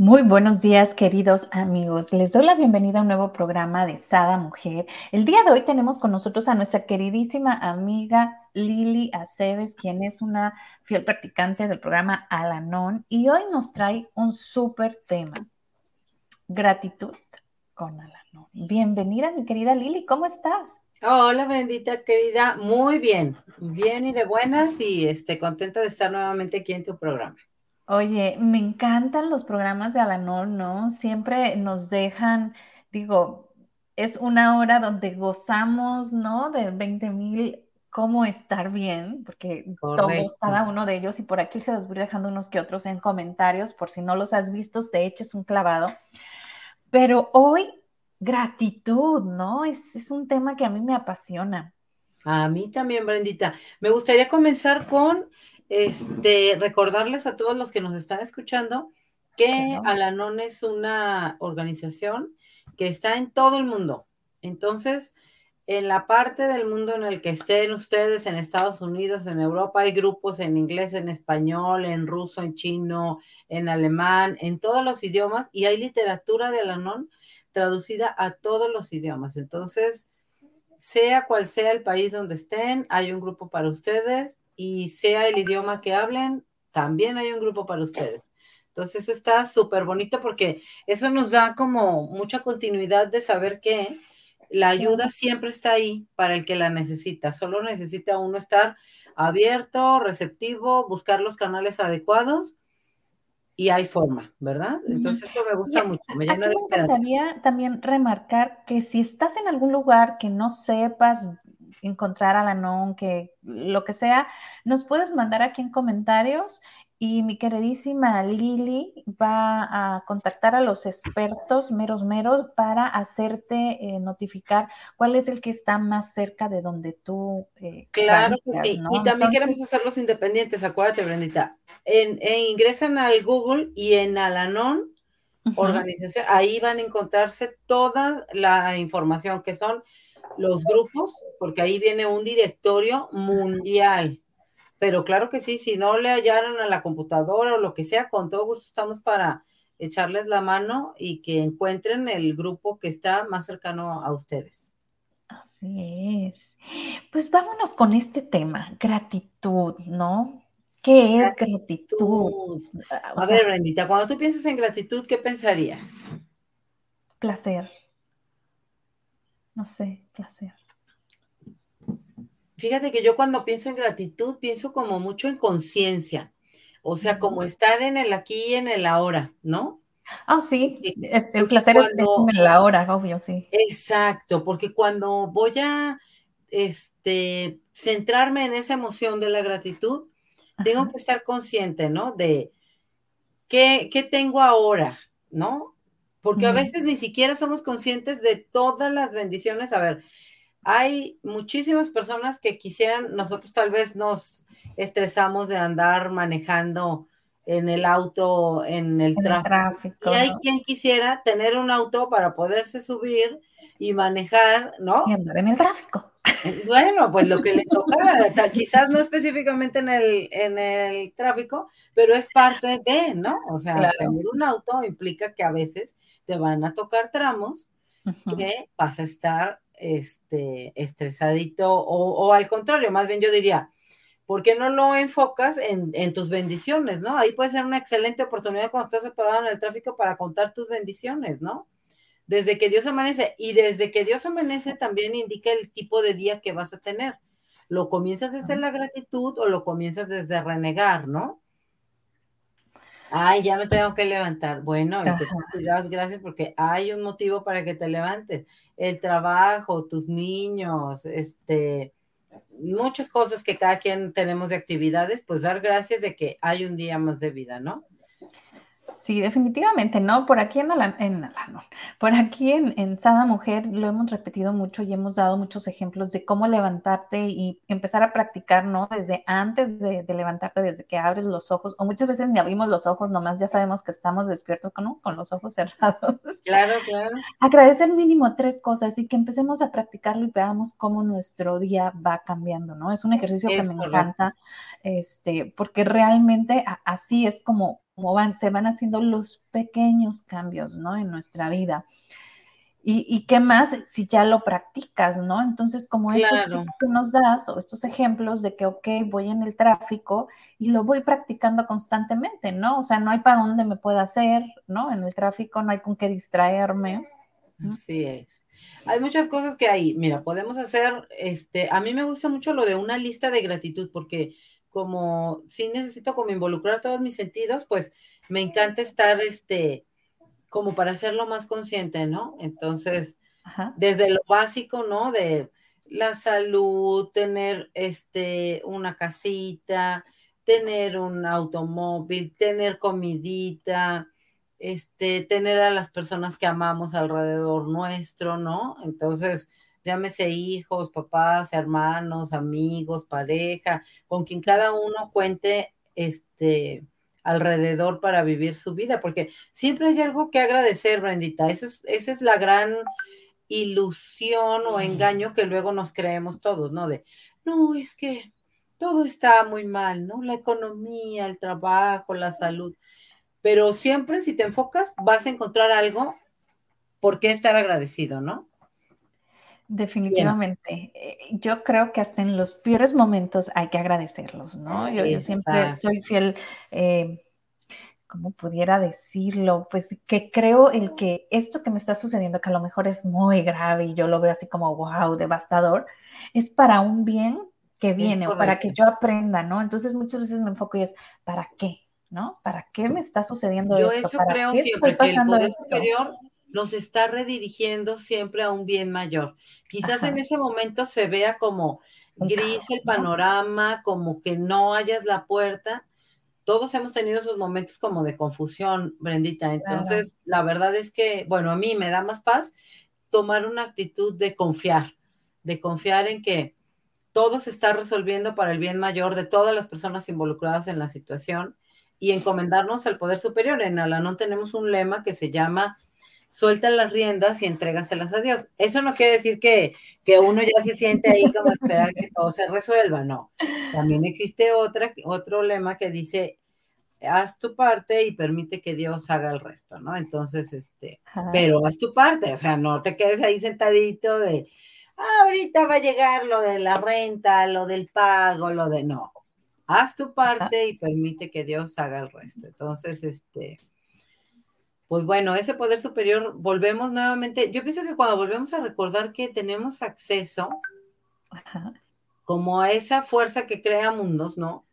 Muy buenos días, queridos amigos. Les doy la bienvenida a un nuevo programa de Sada Mujer. El día de hoy tenemos con nosotros a nuestra queridísima amiga Lili Aceves, quien es una fiel practicante del programa Alanon, y hoy nos trae un súper tema, gratitud con Alanon. Bienvenida, mi querida Lili, ¿cómo estás? Hola, bendita querida, muy bien, bien y de buenas y este, contenta de estar nuevamente aquí en tu programa. Oye, me encantan los programas de Alanón, ¿no? Siempre nos dejan, digo, es una hora donde gozamos, ¿no? De 20 mil cómo estar bien, porque todos, cada uno de ellos, y por aquí se los voy dejando unos que otros en comentarios, por si no los has visto, te eches un clavado. Pero hoy gratitud, ¿no? Es, un tema que a mí me apasiona. A mí también, Brendita. Me gustaría comenzar con este, recordarles a todos los que nos están escuchando que Alanon es una organización que está en todo el mundo. Entonces, en la parte del mundo en el que estén ustedes, en Estados Unidos, en Europa, hay grupos en inglés, en español, en ruso, en chino, en alemán, en todos los idiomas, y hay literatura de Alanon traducida a todos los idiomas. Entonces, sea cual sea el país donde estén, hay un grupo para ustedes y sea el idioma que hablen, también hay un grupo para ustedes. Entonces, eso está súper bonito porque eso nos da como mucha continuidad de saber que la ayuda siempre está ahí para el que la necesita. Solo necesita uno estar abierto, receptivo, buscar los canales adecuados y hay forma, ¿verdad? Entonces eso me gusta mucho, me llena de esperanza. Me encantaría también remarcar que si estás en algún lugar que no sepas encontrar a la non, que lo que sea, nos puedes mandar aquí en comentarios y mi queridísima Lili va a contactar a los expertos meros meros para hacerte eh, notificar cuál es el que está más cerca de donde tú. Eh, claro que sí. Y también queremos hacerlos independientes, acuérdate, Brendita. En, ingresan al Google y en Alanon, organización, ahí van a encontrarse toda la información que son los grupos, porque ahí viene un directorio mundial pero claro que sí, si no le hallaron a la computadora o lo que sea, con todo gusto estamos para echarles la mano y que encuentren el grupo que está más cercano a ustedes. Así es. Pues vámonos con este tema, gratitud, ¿no? ¿Qué es gratitud? a ver, Brendita, cuando tú piensas en gratitud, ¿qué pensarías? Placer. No sé, placer. Fíjate que yo cuando pienso en gratitud, pienso como mucho en conciencia, o sea, como estar en el aquí y en el ahora, ¿no? Ah, sí, el placer es, en el ahora, obvio, sí. Exacto, porque cuando voy a este, centrarme en esa emoción de la gratitud, tengo que estar consciente, ¿no? De qué, qué tengo ahora, ¿no? Porque a veces ni siquiera somos conscientes de todas las bendiciones. A ver, hay muchísimas personas que quisieran, nosotros tal vez nos estresamos de andar manejando en el auto, en el, tráfico. Y hay quien quisiera tener un auto para poderse subir y manejar, ¿no? Y andar en el tráfico. Bueno, pues lo que le toca, quizás no específicamente en el, en el tráfico, pero es parte de, ¿no? O sea, tener un auto implica que a veces te van a tocar tramos que vas a estar este, estresadito o, al contrario, más bien yo diría, ¿por qué no lo enfocas en, tus bendiciones, no? Ahí puede ser una excelente oportunidad cuando estás atorado en el tráfico para contar tus bendiciones, ¿no? Desde que Dios amanece y desde que Dios amanece también indica el tipo de día que vas a tener. ¿Lo comienzas desde la gratitud o lo comienzas desde renegar, no? Ay, ya me tengo que levantar. Bueno, te das gracias porque hay un motivo para que te levantes. El trabajo, tus niños, este, muchas cosas que cada quien tenemos de actividades, pues dar gracias de que hay un día más de vida, ¿no? Sí, definitivamente, ¿no? Por aquí en, en por aquí en, en, Sada Mujer lo hemos repetido mucho y hemos dado muchos ejemplos de cómo levantarte y empezar a practicar, ¿no? Desde antes de, levantarte, desde que abres los ojos, o muchas veces ni abrimos los ojos, nomás ya sabemos que estamos despiertos con, con los ojos cerrados. Claro, claro. Agradecer mínimo tres cosas y que empecemos a practicarlo y veamos cómo nuestro día va cambiando, ¿no? Es un ejercicio que me encanta, este, porque realmente así es como van, se van haciendo los pequeños cambios, ¿no? En nuestra vida. Y, qué más si ya lo practicas, ¿no? Entonces, como estos que nos das o estos ejemplos de que, ok, voy en el tráfico y lo voy practicando constantemente, ¿no? O sea, no hay para dónde me pueda hacer, ¿no? En el tráfico no hay con qué distraerme. Así es. Hay muchas cosas que hay. Mira, podemos hacer, este, a mí me gusta mucho lo de una lista de gratitud porque como sí necesito como involucrar todos mis sentidos, pues me encanta estar, este, como para hacerlo más consciente, ¿no? Entonces, desde lo básico, ¿no? De la salud, tener, este, una casita, tener un automóvil, tener comidita, este, tener a las personas que amamos alrededor nuestro, ¿no? Entonces, llámese hijos, papás, hermanos, amigos, pareja, con quien cada uno cuente este alrededor para vivir su vida, porque siempre hay algo que agradecer, Brendita. Eso es, esa es la gran ilusión o engaño que luego nos creemos todos, ¿no? De, no, es que todo está muy mal, ¿no? La economía, el trabajo, la salud. Pero siempre si te enfocas, vas a encontrar algo por qué estar agradecido, ¿no? Definitivamente. Eh, yo creo que hasta en los peores momentos hay que agradecerlos, ¿no? Yo, siempre soy fiel, eh, ¿cómo pudiera decirlo? Pues que creo el que esto que me está sucediendo, que a lo mejor es muy grave y yo lo veo así como, wow, devastador, es para un bien que viene o para que yo aprenda, ¿no? Entonces muchas veces me enfoco y es, ¿para qué? ¿No? ¿Para qué me está sucediendo esto? Yo eso creo siempre, que el poder superior nos está redirigiendo siempre a un bien mayor. Quizás en ese momento se vea como gris el panorama, como que no hayas la puerta. Todos hemos tenido esos momentos como de confusión, Brendita. Entonces, la verdad es que, bueno, a mí me da más paz tomar una actitud de confiar, de confiar en que todo se está resolviendo para el bien mayor de todas las personas involucradas en la situación y encomendarnos al poder superior. En Alanón tenemos un lema que se llama suelta las riendas y entrégaselas a Dios. Eso no quiere decir que, que uno ya se siente ahí como esperar que todo se resuelva, no. También existe otra, otro lema que dice, haz tu parte y permite que Dios haga el resto, ¿no? Entonces, este, pero haz tu parte, o sea, no te quedes ahí sentadito de, ah, ahorita va a llegar lo de la renta, lo del pago, lo de, no. Haz tu parte y permite que Dios haga el resto. Entonces, este, pues bueno, ese poder superior, volvemos nuevamente, yo pienso que cuando volvemos a recordar que tenemos acceso como a esa fuerza que crea mundos, ¿no?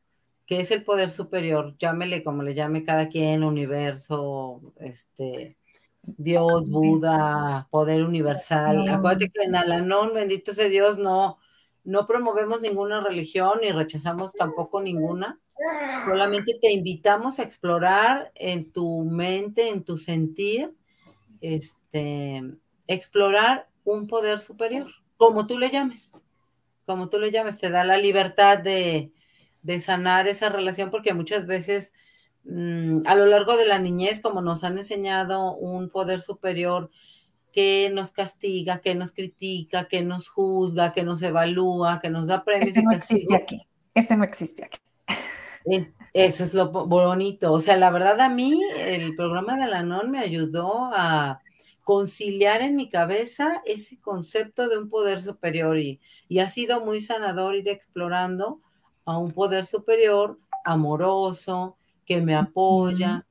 Que es el poder superior, llámele como le llame cada quien, universo, este, Dios, Buda, poder universal. Acuérdate que en Alanón, bendito sea Dios, no, no promovemos ninguna religión ni rechazamos tampoco ninguna. Solamente te invitamos a explorar en tu mente, en tu sentir, este, explorar un poder superior, como tú le llames, como tú le llames, te da la libertad de, sanar esa relación, porque muchas veces mm, a lo largo de la niñez, como nos han enseñado un poder superior que nos castiga, que nos critica, que nos juzga, que nos evalúa, que nos da premios. Ese no existe aquí, ese no existe aquí. Eso es lo bonito. O sea, la verdad a mí el programa de Alanón me ayudó a conciliar en mi cabeza ese concepto de un poder superior y, ha sido muy sanador ir explorando a un poder superior amoroso, que me apoya,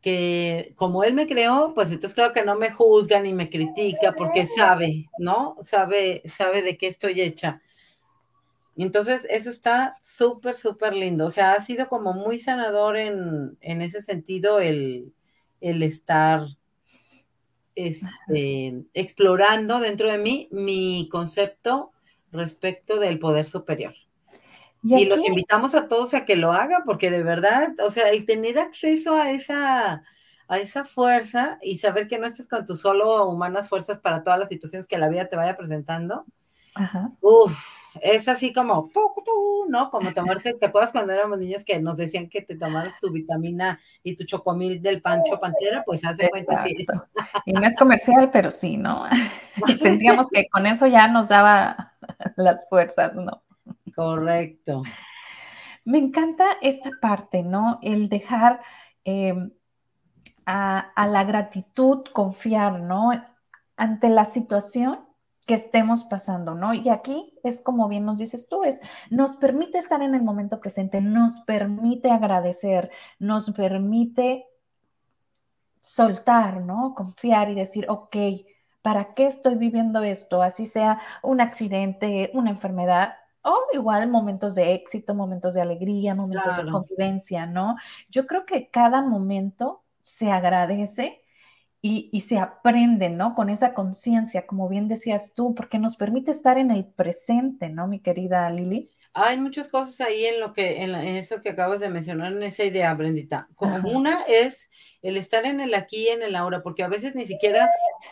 que como él me creó, pues entonces creo que no me juzga ni me critica porque sabe, ¿no? Sabe, sabe de qué estoy hecha. Entonces, eso está súper, súper lindo. O sea, ha sido como muy sanador en, ese sentido el, estar este, explorando dentro de mí mi concepto respecto del poder superior. Y, los invitamos a todos a que lo hagan, porque de verdad, o sea, el tener acceso a esa, a esa fuerza y saber que no estés con tus solo humanas fuerzas para todas las situaciones que la vida te vaya presentando, Uf, es así como, ¿no? Como tomarte, ¿te acuerdas cuando éramos niños que nos decían que te tomaras tu vitamina y tu chocomil del Pancho Pantera? Pues hace cuenta. Y no es comercial, pero sí, ¿no? Sentíamos que con eso ya nos daba las fuerzas, ¿no? Correcto. Me encanta esta parte, ¿no? El dejar em, a, a la gratitud confiar, ¿no? Ante la situación que estemos pasando, ¿no? Y aquí es como bien nos dices tú, es nos permite estar en el momento presente, nos permite agradecer, nos permite soltar, ¿no? Confiar y decir, ok, ¿para qué estoy viviendo esto? Así sea un accidente, una enfermedad, o igual momentos de éxito, momentos de alegría, momentos de convivencia, ¿no? Yo creo que cada momento se agradece y, se aprende, ¿no? Con esa conciencia, como bien decías tú, porque nos permite estar en el presente, ¿no, mi querida Lili? Hay muchas cosas ahí en lo que, en, eso que acabas de mencionar, en esa idea, Brendita. Como una es el estar en el aquí y en el ahora, porque a veces ni siquiera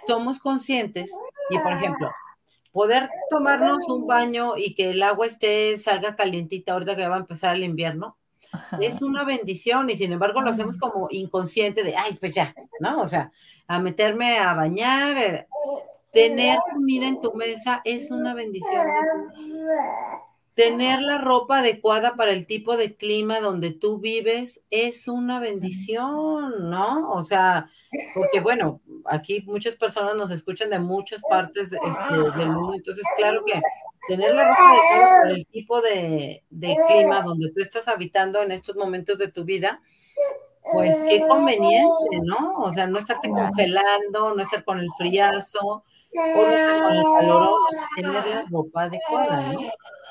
somos conscientes. Y por ejemplo, poder tomarnos un baño y que el agua esté, salga calientita ahorita que va a empezar el invierno, es una bendición y sin embargo lo hacemos como inconsciente de, ay, pues ya, ¿no? O sea, a meterme a bañar, eh, tener comida en tu mesa es una bendición. Tener la ropa adecuada para el tipo de clima donde tú vives es una bendición, ¿no? O sea, porque bueno, aquí muchas personas nos escuchan de muchas partes este, del mundo, entonces claro que tener la ropa adecuada para el tipo de, clima donde tú estás habitando en estos momentos de tu vida, pues qué conveniente, ¿no? O sea, no estarte congelando, no estar con el friazo, o no estar con el calor, tener la ropa adecuada, ¿no?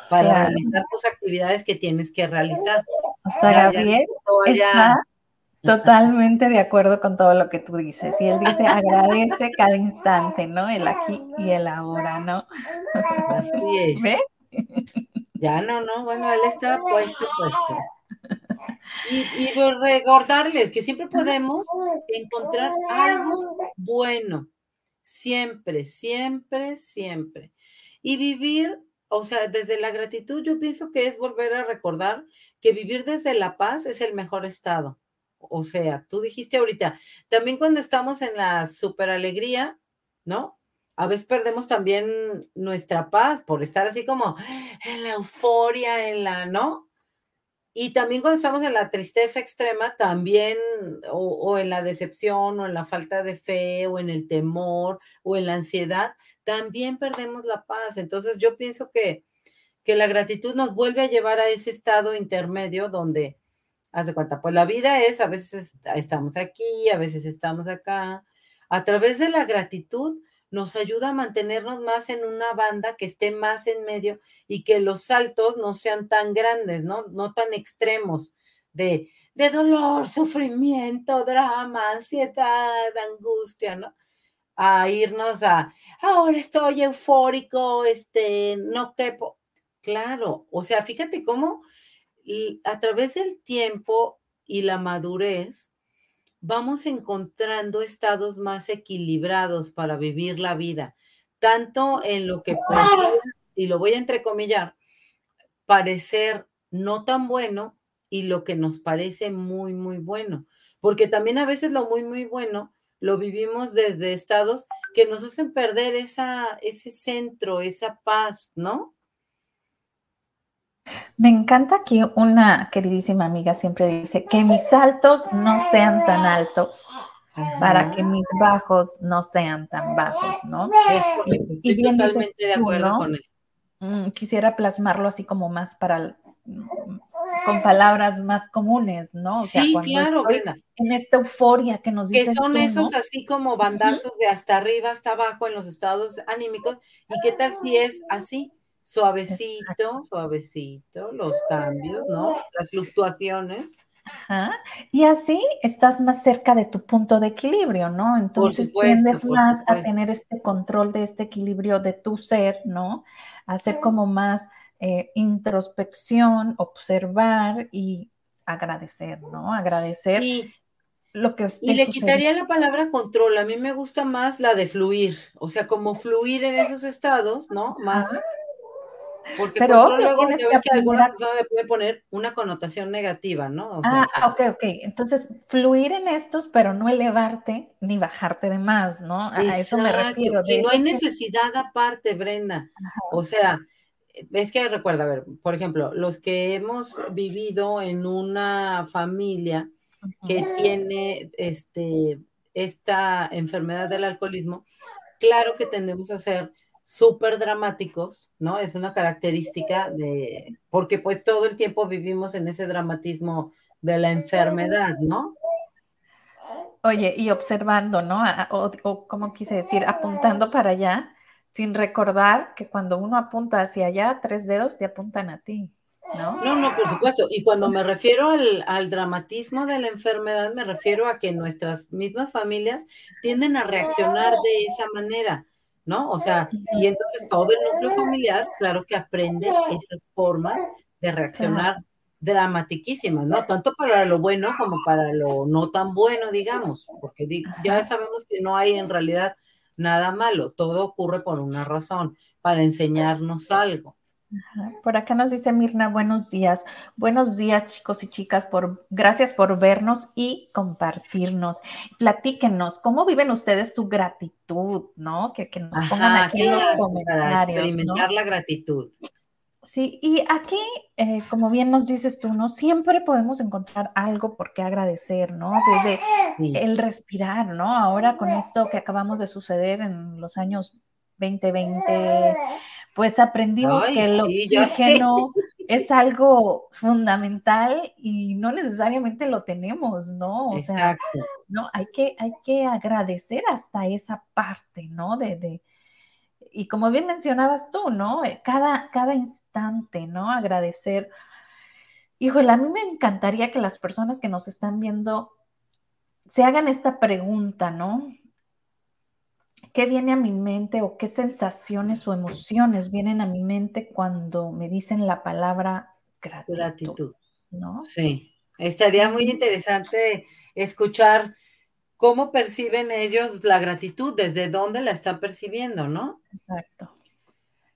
Para realizar tus actividades que tienes que realizar. Hasta Gabriel está totalmente de acuerdo con todo lo que tú dices. Y él dice, agradece cada instante, ¿no? El aquí y el ahora, ¿no? Así es. ¿Ve? Ya no, no, bueno, él está puesto, puesto. Y, y recordarles que siempre podemos encontrar algo bueno. Siempre, siempre, siempre. Y vivir, o sea, desde la gratitud, yo pienso que es volver a recordar que vivir desde la paz es el mejor estado o sea, tú dijiste ahorita, también cuando estamos en la super alegría, ¿no? A veces perdemos también nuestra paz por estar así como en la euforia, en la, ¿no? Y también cuando estamos en la tristeza extrema, también, o, o, en la decepción, o en la falta de fe, o en el temor, o en la ansiedad, también perdemos la paz. Entonces yo pienso que, que la gratitud nos vuelve a llevar a ese estado intermedio donde Haz de cuenta, pues la vida es, a veces estamos aquí, a veces estamos acá. A través de la gratitud nos ayuda a mantenernos más en una banda que esté más en medio y que los saltos no sean tan grandes, ¿no? No tan extremos de, de dolor, sufrimiento, drama, ansiedad, angustia, ¿no? A irnos a, ahora estoy eufórico, este, no quepo. Claro, o sea, fíjate cómo y a través del tiempo y la madurez, vamos encontrando estados más equilibrados para vivir la vida, tanto en lo que puede, y lo voy a entrecomillar, parecer no tan bueno y lo que nos parece muy, muy bueno. Porque también a veces lo muy, muy bueno lo vivimos desde estados que nos hacen perder esa, ese centro, esa paz, ¿no? Me encanta que una queridísima amiga siempre dice que mis saltos no sean tan altos para que mis bajos no sean tan bajos, ¿no? y, bien totalmente de acuerdo con eso. Mm, quisiera plasmarlo así como más para con palabras más comunes, ¿no? sí, claro, En esta euforia que nos dices Que son esos así como bandazos de hasta arriba, hasta abajo en los estados anímicos. ¿Y qué tal si es así? Suavecito, suavecito, los cambios, ¿no? Las fluctuaciones, Y así estás más cerca de tu punto de equilibrio, ¿no? Entonces tiendes más a tener este control de este equilibrio de tu ser, ¿no? A hacer como más eh, introspección, observar y agradecer, ¿no? Agradecer lo que Y le quitaría la palabra control. A mí me gusta más la de fluir, o sea, como fluir en esos estados, ¿no? Más. Porque Pero control luego que, que alguna persona le puede poner una connotación negativa, ¿no? ah, ok, ok. Entonces, fluir en estos, pero no elevarte ni bajarte de más, ¿no? A eso me refiero. Si no hay necesidad aparte, Brenda. O sea, es que recuerda, a ver, por ejemplo, los que hemos vivido en una familia que tiene este, esta enfermedad del alcoholismo, claro que tendemos a ser súper dramáticos, ¿no? Es una característica de, porque pues todo el tiempo vivimos en ese dramatismo de la enfermedad, ¿no? Oye, y observando, ¿no? O, o como quise decir, apuntando para allá, sin recordar que cuando uno apunta hacia allá, tres dedos te apuntan a ti. ¿No? no, no, por supuesto. Y cuando me refiero al, al, dramatismo de la enfermedad, me refiero a que nuestras mismas familias tienden a reaccionar de esa manera. ¿No? O sea, y entonces todo el núcleo familiar, claro que aprende esas formas de reaccionar dramatiquísimas, ¿no? Tanto para lo bueno como para lo no tan bueno, digamos, porque ya sabemos que no hay en realidad nada malo, todo ocurre por una razón, para enseñarnos algo. Por acá nos dice Mirna, buenos días. Buenos días, chicos y chicas, por gracias por vernos y compartirnos. Platíquenos, ¿cómo viven ustedes su gratitud, no? Que, nos pongan aquí en los comentarios. experimentar la gratitud. Sí, y aquí, eh, como bien nos dices tú, ¿no? Siempre podemos encontrar algo por qué agradecer, ¿no? Desde el respirar, ¿no? Ahora con esto que acabamos de suceder en los años 2020 pues aprendimos que el oxígeno es algo fundamental y no necesariamente lo tenemos, ¿no? O sea, no, hay que, hay que agradecer hasta esa parte, ¿no? De, de, y como bien mencionabas tú, ¿no? Eh, cada, cada instante, ¿no? Agradecer. Híjole, a mí me encantaría que las personas que nos están viendo se hagan esta pregunta, ¿no? ¿Qué viene a mi mente o qué sensaciones o emociones vienen a mi mente cuando me dicen la palabra gratitud? ¿no? Sí, estaría muy interesante escuchar cómo perciben ellos la gratitud, desde dónde la están percibiendo, ¿no? Exacto.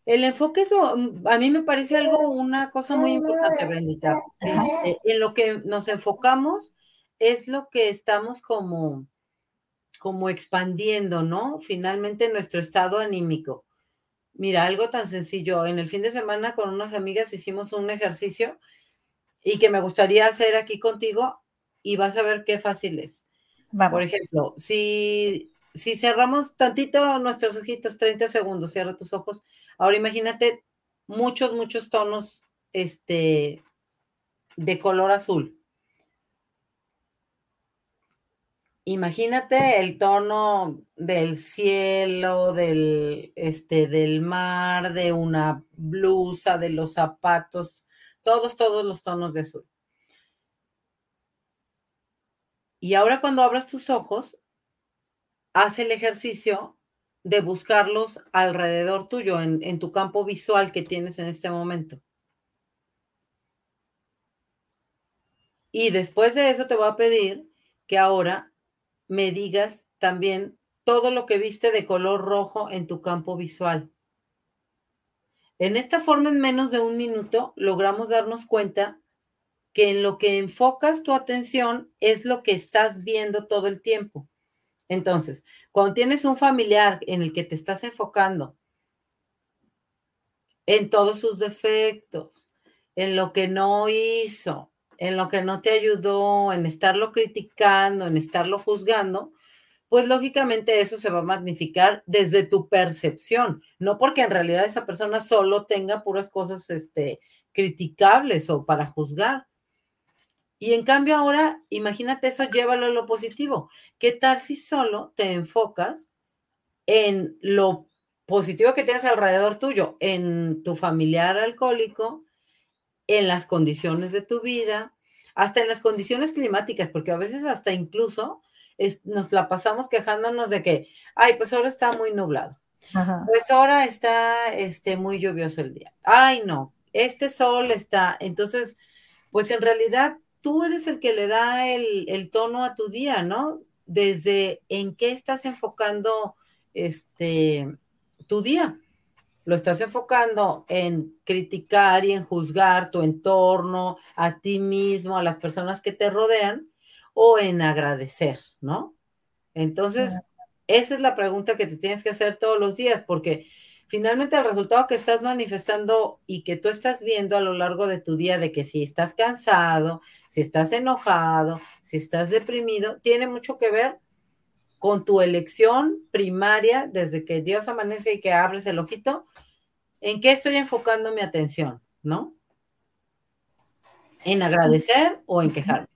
El enfoque, eso a mí me parece algo, una cosa muy importante, Brendita. Este, en lo que nos enfocamos es lo que estamos como como expandiendo, ¿no? Finalmente nuestro estado anímico. Mira, algo tan sencillo. En el fin de semana con unas amigas hicimos un ejercicio y que me gustaría hacer aquí contigo y vas a ver qué fácil es. Por ejemplo, si, si cerramos tantito nuestros ojitos, 30 segundos, cierra tus ojos. Ahora imagínate muchos, muchos tonos este, de color azul. Imagínate el tono del cielo, del, este, del mar, de una blusa, de los zapatos, todos, todos los tonos de azul. Y ahora cuando abras tus ojos, haz el ejercicio de buscarlos alrededor tuyo, en, en tu campo visual que tienes en este momento. Y después de eso te voy a pedir que ahora me digas también todo lo que viste de color rojo en tu campo visual. En esta forma, en menos de un minuto, logramos darnos cuenta que en lo que enfocas tu atención es lo que estás viendo todo el tiempo. Entonces, cuando tienes un familiar en el que te estás enfocando en todos sus defectos, en lo que no hizo, en lo que no te ayudó, en estarlo criticando, en estarlo juzgando, pues lógicamente eso se va a magnificar desde tu percepción, no porque en realidad esa persona solo tenga puras cosas este, criticables o para juzgar. Y en cambio ahora, imagínate eso, llévalo a lo positivo. ¿Qué tal si solo te enfocas en lo positivo que tienes alrededor tuyo, en tu familiar alcohólico, en las condiciones de tu vida, hasta en las condiciones climáticas, porque a veces hasta incluso nos la pasamos quejándonos de que, ay, pues ahora está muy nublado. Pues ahora está este, muy lluvioso el día. Ay, no, este sol está. Entonces, pues en realidad tú eres el que le da el, el tono a tu día, ¿no? Desde en qué estás enfocando este, tu día. Lo estás enfocando en criticar y en juzgar tu entorno, a ti mismo, a las personas que te rodean, o en agradecer, ¿no? Entonces, esa es la pregunta que te tienes que hacer todos los días, porque finalmente el resultado que estás manifestando y que tú estás viendo a lo largo de tu día de que si estás cansado, si estás enojado, si estás deprimido, tiene mucho que ver con tu elección primaria desde que Dios amanece y que abres el ojito, ¿en qué estoy enfocando mi atención? ¿No? ¿En agradecer o en quejarme?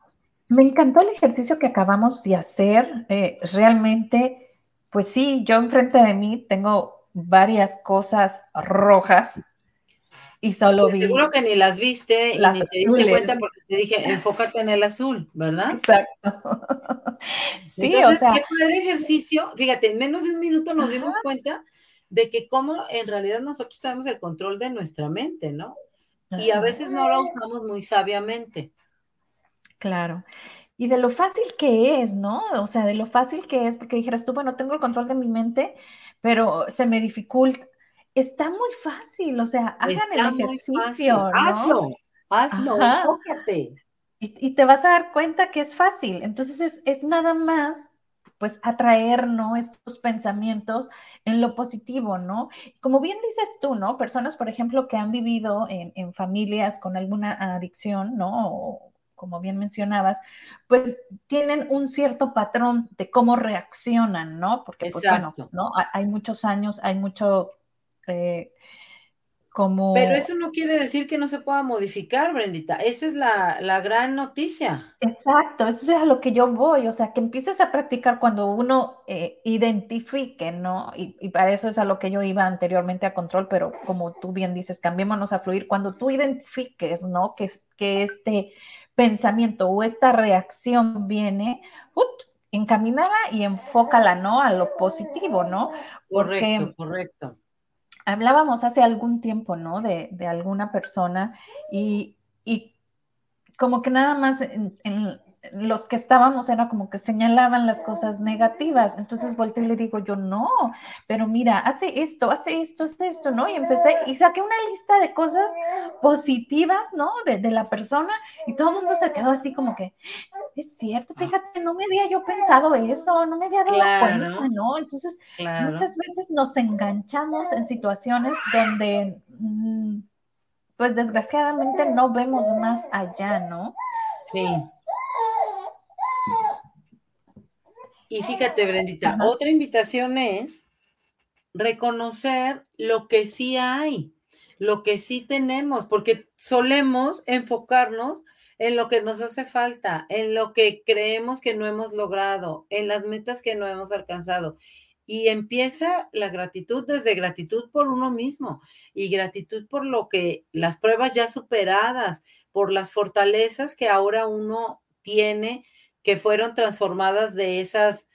Me encantó el ejercicio que acabamos de hacer. Eh, realmente, pues sí, yo enfrente de mí tengo varias cosas rojas y solo pues vi. Seguro que ni las viste y ni te diste cuenta porque te dije, enfócate en el azul, ¿verdad? Exacto. sí, o sea. Qué padre ejercicio. Fíjate, en menos de un minuto nos dimos cuenta de que cómo en realidad nosotros tenemos el control de nuestra mente, ¿no? Y a veces no lo usamos muy sabiamente. Claro. Y de lo fácil que es, ¿no? O sea, de lo fácil que es, porque dijeras tú, bueno, tengo el control de mi mente, pero se me dificulta. Está muy fácil, o sea, hagan el ejercicio, ¿no? Hazlo, hazlo, enfócate. Y, te vas a dar cuenta que es fácil. Entonces es, es nada más, pues, atraer, ¿no? Estos pensamientos en lo positivo, ¿no? Como bien dices tú, ¿no? Personas, por ejemplo, que han vivido en, en familias con alguna adicción, ¿no? como bien mencionabas, pues tienen un cierto patrón de cómo reaccionan, ¿no? Porque, pues, bueno, ¿no? Hay muchos años, hay mucho eh, como... Pero eso no quiere decir que no se pueda modificar, Brendita. Esa es la, gran noticia. Exacto, eso es a lo que yo voy, o sea, que empieces a practicar cuando uno eh, identifique, ¿no? Y, y, para eso es a lo que yo iba anteriormente a control, pero como tú bien dices, cambiémonos a fluir. Cuando tú identifiques, ¿no? Que, que este pensamiento o esta reacción viene, encaminada y enfócala, ¿no? A lo positivo, ¿no? Porque correcto, correcto. Hablábamos hace algún tiempo, ¿no? De, alguna persona y, y, como que nada más en, los que estábamos era como que señalaban las cosas negativas. Entonces volteé y le digo yo, no, pero mira, hace esto, hace esto, hace esto, ¿no? Y empecé y saqué una lista de cosas positivas, ¿no? De, la persona y todo el mundo se quedó así como que, es cierto, fíjate, no me había yo pensado eso, no me había dado cuenta, ¿no? Entonces, muchas veces nos enganchamos en situaciones donde, mm, pues desgraciadamente no vemos más allá, ¿no? Sí. Y fíjate, Brendita, otra invitación es reconocer lo que sí hay, lo que sí tenemos, porque solemos enfocarnos en lo que nos hace falta, en lo que creemos que no hemos logrado, en las metas que no hemos alcanzado. Y empieza la gratitud desde gratitud por uno mismo y gratitud por lo que las pruebas ya superadas, por las fortalezas que ahora uno tiene que fueron transformadas de esas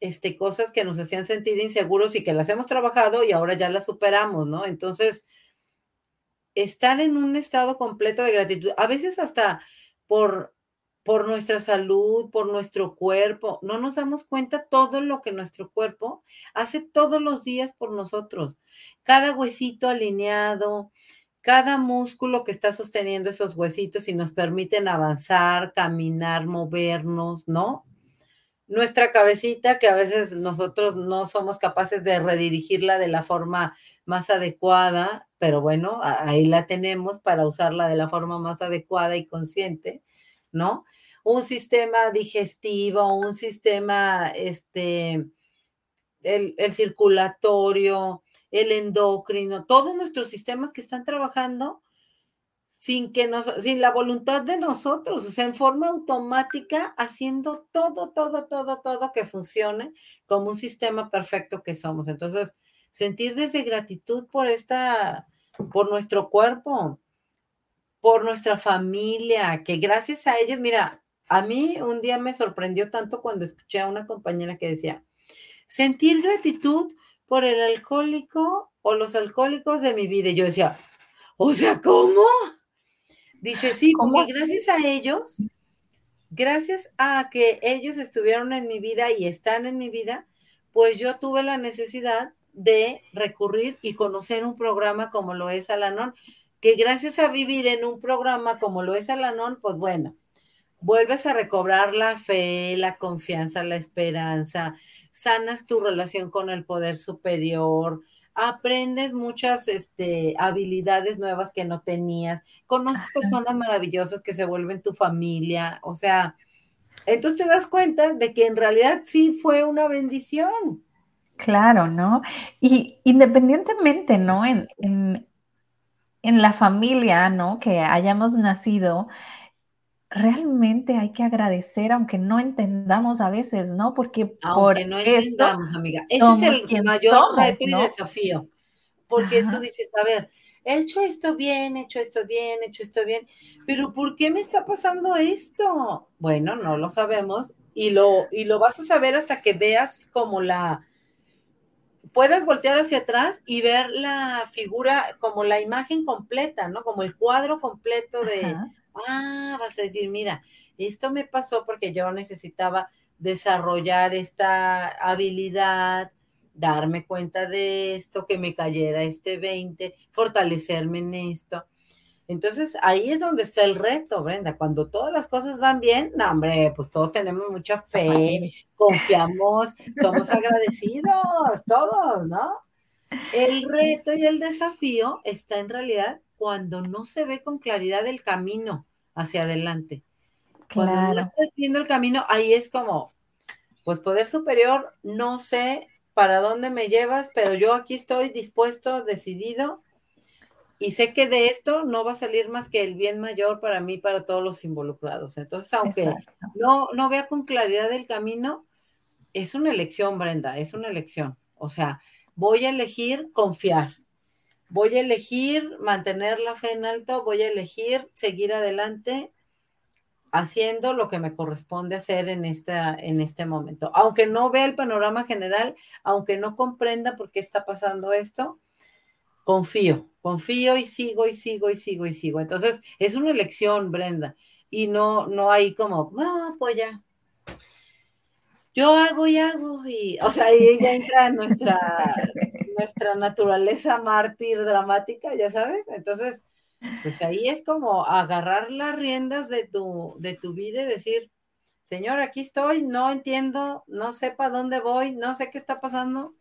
este, cosas que nos hacían sentir inseguros y que las hemos trabajado y ahora ya las superamos, ¿no? Entonces, estar en un estado completo de gratitud, a veces hasta por, por nuestra salud, por nuestro cuerpo, no nos damos cuenta todo lo que nuestro cuerpo hace todos los días por nosotros. Cada huesito alineado, cada músculo que está sosteniendo esos huesitos y nos permiten avanzar, caminar, movernos, ¿no? Nuestra cabecita, que a veces nosotros no somos capaces de redirigirla de la forma más adecuada, pero bueno, ahí la tenemos para usarla de la forma más adecuada y consciente, ¿no? Un sistema digestivo, un sistema, este, el, el circulatorio, el endocrino, todos nuestros sistemas que están trabajando sin que nos, sin la voluntad de nosotros, o sea, en forma automática, haciendo todo, todo, todo, todo que funcione como un sistema perfecto que somos. Entonces, sentir desde gratitud por esta, por nuestro cuerpo. por nuestra familia, que gracias a ellos, mira, a mí un día me sorprendió tanto cuando escuché a una compañera que decía, sentir gratitud por el alcohólico o los alcohólicos de mi vida. Y yo decía, o sea, ¿cómo? Dice, sí, porque gracias a ellos, gracias a que ellos estuvieron en mi vida y están en mi vida, pues yo tuve la necesidad de recurrir y conocer un programa como lo es Alanón, que gracias a vivir en un programa como lo es Alanón, pues bueno, vuelves a recobrar la fe, la confianza, la esperanza, sanas tu relación con el poder superior, aprendes muchas este, habilidades nuevas que no tenías, conoces personas maravillosas que se vuelven tu familia, o sea, entonces te das cuenta de que en realidad sí fue una bendición. Claro, ¿no? Y independientemente, ¿no? En, en, en la familia, ¿no? Que hayamos nacido, realmente hay que agradecer, aunque no entendamos a veces, ¿no? Porque aunque no entendamos, amiga. Ese es el mayor reto y desafío. Porque tú dices, a ver, he hecho esto bien, he hecho esto bien, he hecho esto bien, pero ¿por qué me está pasando esto? Bueno, no lo sabemos y lo, y lo vas a saber hasta que veas como la, puedes voltear hacia atrás y ver la figura como la imagen completa, ¿no? Como el cuadro completo de, ah, vas a decir, mira, esto me pasó porque yo necesitaba desarrollar esta habilidad, darme cuenta de esto, que me cayera este 20, fortalecerme en esto. Entonces ahí es donde está el reto, Brenda. Cuando todas las cosas van bien, no, hombre, pues todos tenemos mucha fe, confiamos, somos agradecidos, todos, ¿no? El reto y el desafío está en realidad cuando no se ve con claridad el camino hacia adelante. Cuando no estás viendo el camino, ahí es como, pues poder superior, no sé para dónde me llevas, pero yo aquí estoy dispuesto, decidido y sé que de esto no va a salir más que el bien mayor para mí, para todos los involucrados. Entonces, aunque no, no vea con claridad el camino, es una elección, Brenda, es una elección. O sea, voy a elegir confiar, voy a elegir mantener la fe en alto, voy a elegir seguir adelante haciendo lo que me corresponde hacer en, esta, en este momento. Aunque no vea el panorama general, aunque no comprenda por qué está pasando esto, confío, confío y sigo y sigo y sigo y sigo. Entonces, es una elección, Brenda, y no, no hay como, no, pues ya. Yo hago y hago, y, o sea, ahí ya entra nuestra, nuestra naturaleza mártir dramática, ya sabes. Entonces, pues ahí es como agarrar las riendas de tu, de tu vida y decir, Señor, aquí estoy, no entiendo, no sé para dónde voy, no sé qué está pasando,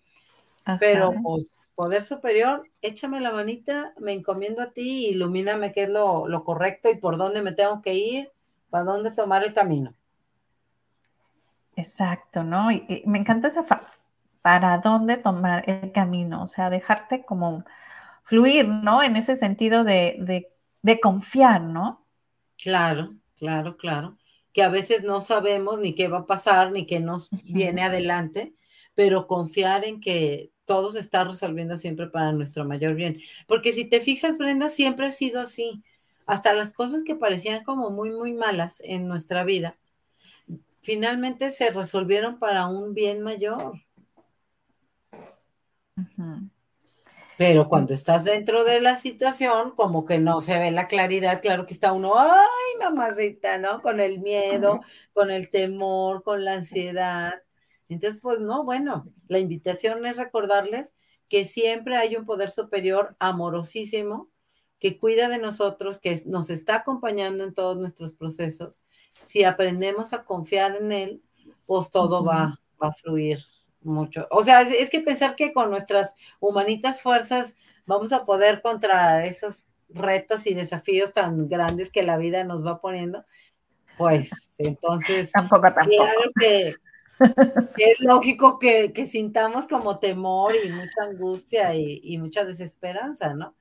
pero pues poder superior, échame la manita, me encomiendo a ti, ilumíname qué es lo, correcto y por dónde me tengo que ir, para dónde tomar el camino. Exacto, ¿no? Y, me encanta esa para dónde tomar el camino, o sea, dejarte como fluir, ¿no? En ese sentido de, de confiar, ¿no? Claro, claro, claro. Que a veces no sabemos ni qué va a pasar, ni qué nos viene adelante, pero confiar en que todo se está resolviendo siempre para nuestro mayor bien. Porque si te fijas, Brenda, siempre ha sido así. Hasta las cosas que parecían como muy, muy malas en nuestra vida, finalmente se resolvieron para un bien mayor. Pero cuando estás dentro de la situación, como que no se ve la claridad, claro que está uno, ay, mamacita, ¿no? Con el miedo, con el temor, con la ansiedad. Entonces, pues no, bueno, la invitación es recordarles que siempre hay un poder superior amorosísimo que cuida de nosotros, que nos está acompañando en todos nuestros procesos. Si aprendemos a confiar en él, pues todo va, a fluir mucho. O sea, es, que pensar que con nuestras humanitas fuerzas vamos a poder contra esos retos y desafíos tan grandes que la vida nos va poniendo, pues entonces, tampoco, tampoco. claro que es lógico que, sintamos como temor y mucha angustia y, mucha desesperanza, ¿no?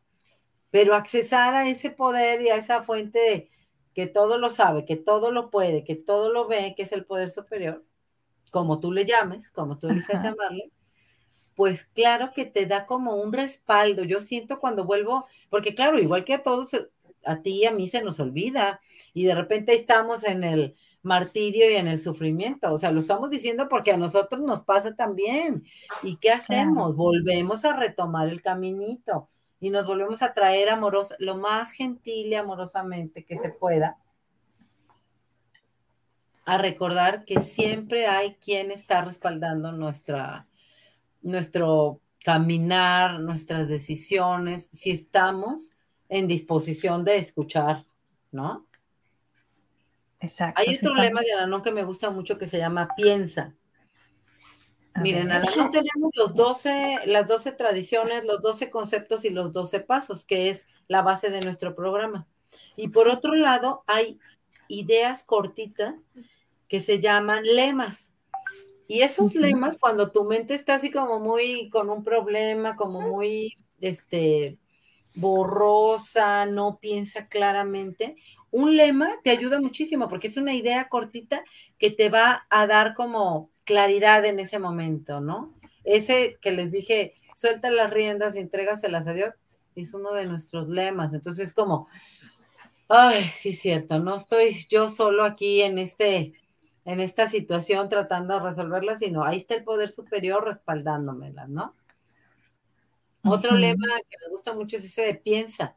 Pero accesar a ese poder y a esa fuente que todo lo sabe, que todo lo puede, que todo lo ve, que es el poder superior, como tú le llames, como tú elijas llamarle, pues claro que te da como un respaldo. Yo siento cuando vuelvo, porque claro, igual que a todos a ti y a mí se nos olvida y de repente estamos en el martirio y en el sufrimiento. O sea, lo estamos diciendo porque a nosotros nos pasa también. ¿Y qué hacemos? Volvemos a retomar el caminito y nos volvemos a traer amoroso, lo más gentil y amorosamente que se pueda, a recordar que siempre hay quien está respaldando nuestra, nuestro caminar, nuestras decisiones, si estamos en disposición de escuchar, ¿no? Exacto. Hay otro lema de Alanón que me gusta mucho que se llama piensa. Miren, Alanón tenemos los 12, las 12 tradiciones, los 12 conceptos y los 12 pasos, que es la base de nuestro programa. Y por otro lado, hay ideas cortitas que se llaman lemas. Y esos lemas, cuando tu mente está así como muy con un problema, como muy este borrosa, no piensa claramente, un lema te ayuda muchísimo porque es una idea cortita que te va a dar como claridad en ese momento, ¿no? Ese que les dije, suelta las riendas y entrégaselas a Dios, es uno de nuestros lemas. Entonces, como, ay, sí, cierto, no estoy yo solo aquí en este, en esta situación tratando de resolverla, sino ahí está el poder superior respaldándomela, ¿no? Otro lema que me gusta mucho es ese de piensa,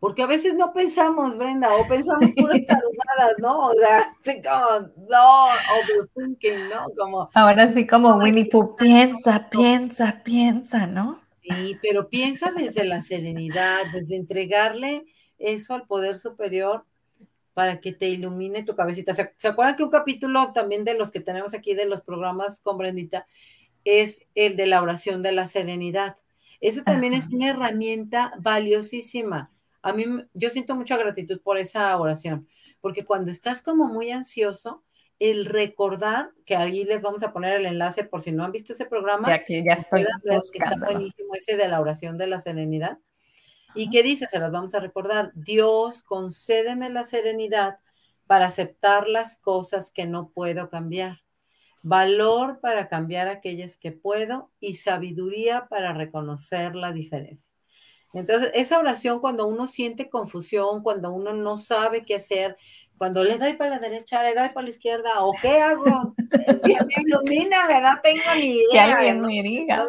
porque a veces no pensamos, Brenda, o pensamos puras tarugadas, ¿no? O sea, así como, no, overthinking, ¿no? Como. Ahora sí, como Winnie Pooh, piensa, piensa, piensa, ¿no? Sí, pero piensa desde la serenidad, desde entregarle eso al poder superior para que te ilumine tu cabecita. ¿Se, ¿Se acuerdan que un capítulo también de los que tenemos aquí de los programas con Brendita es el de la oración de la serenidad? Eso también es una herramienta valiosísima a mí, yo siento mucha gratitud por esa oración, porque cuando estás como muy ansioso, el recordar, que ahí les vamos a poner el enlace por si no han visto ese programa, ya que ya estoy que está buenísimo ese de la oración de la serenidad. ¿Y qué dice? Se las vamos a recordar. Dios, concédeme la serenidad para aceptar las cosas que no puedo cambiar, valor para cambiar aquellas que puedo y sabiduría para reconocer la diferencia. Entonces, esa oración cuando uno siente confusión, cuando uno no sabe qué hacer, cuando le doy para la derecha, le doy para la izquierda, o qué hago, me ilumina, no tengo ni idea. Que alguien me diga.